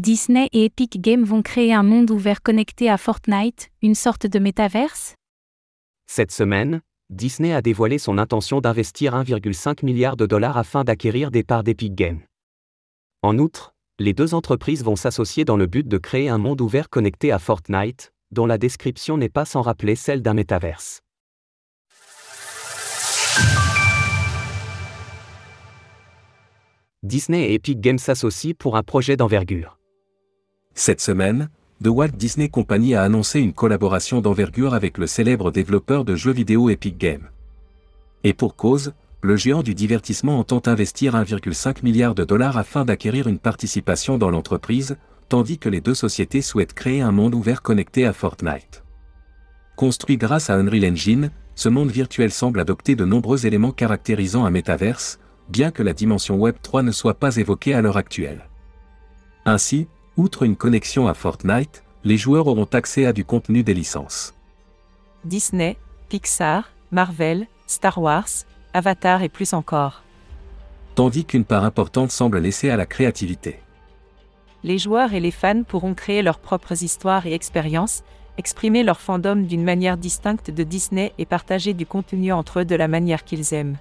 Disney et Epic Games vont créer un monde ouvert connecté à Fortnite, une sorte de métaverse? Cette semaine, Disney a dévoilé son intention d'investir 1,5 milliard de dollars afin d'acquérir des parts d'Epic Games. En outre, les deux entreprises vont s'associer dans le but de créer un monde ouvert connecté à Fortnite, dont la description n'est pas sans rappeler celle d'un métaverse. Disney et Epic Games s'associent pour un projet d'envergure. Cette semaine, The Walt Disney Company a annoncé une collaboration d'envergure avec le célèbre développeur de jeux vidéo Epic Games. Et pour cause, le géant du divertissement entend investir 1,5 milliard de dollars afin d'acquérir une participation dans l'entreprise, tandis que les deux sociétés souhaitent créer un monde ouvert connecté à Fortnite. Construit grâce à Unreal Engine, ce monde virtuel semble adopter de nombreux éléments caractérisant un métaverse, bien que la dimension Web 3 ne soit pas évoquée à l'heure actuelle. Ainsi, outre une connexion à Fortnite, les joueurs auront accès à du contenu des licences. Disney, Pixar, Marvel, Star Wars, Avatar et plus encore. Tandis qu'une part importante semble laissée à la créativité. Les joueurs et les fans pourront créer leurs propres histoires et expériences, exprimer leur fandom d'une manière distincte de Disney et partager du contenu entre eux de la manière qu'ils aiment.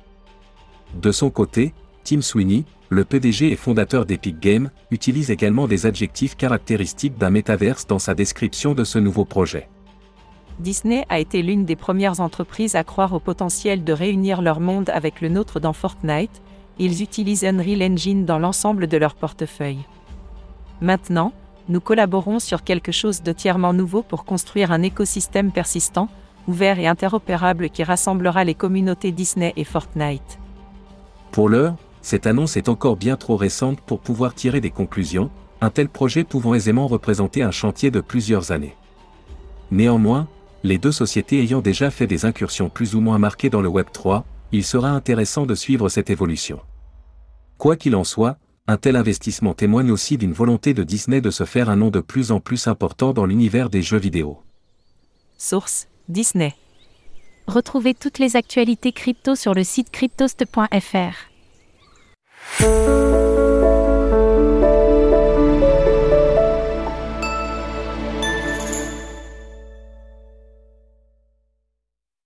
De son côté, Tim Sweeney, le PDG et fondateur d'Epic Games, utilise également des adjectifs caractéristiques d'un métaverse dans sa description de ce nouveau projet. Disney a été l'une des premières entreprises à croire au potentiel de réunir leur monde avec le nôtre dans Fortnite, ils utilisent Unreal Engine dans l'ensemble de leur portefeuille. Maintenant, nous collaborons sur quelque chose de tièrement nouveau pour construire un écosystème persistant, ouvert et interopérable qui rassemblera les communautés Disney et Fortnite. Pour l'heure, cette annonce est encore bien trop récente pour pouvoir tirer des conclusions, un tel projet pouvant aisément représenter un chantier de plusieurs années. Néanmoins, les deux sociétés ayant déjà fait des incursions plus ou moins marquées dans le Web 3, il sera intéressant de suivre cette évolution. Quoi qu'il en soit, un tel investissement témoigne aussi d'une volonté de Disney de se faire un nom de plus en plus important dans l'univers des jeux vidéo. Source Disney. Retrouvez toutes les actualités crypto sur le site cryptost.fr. Thank you.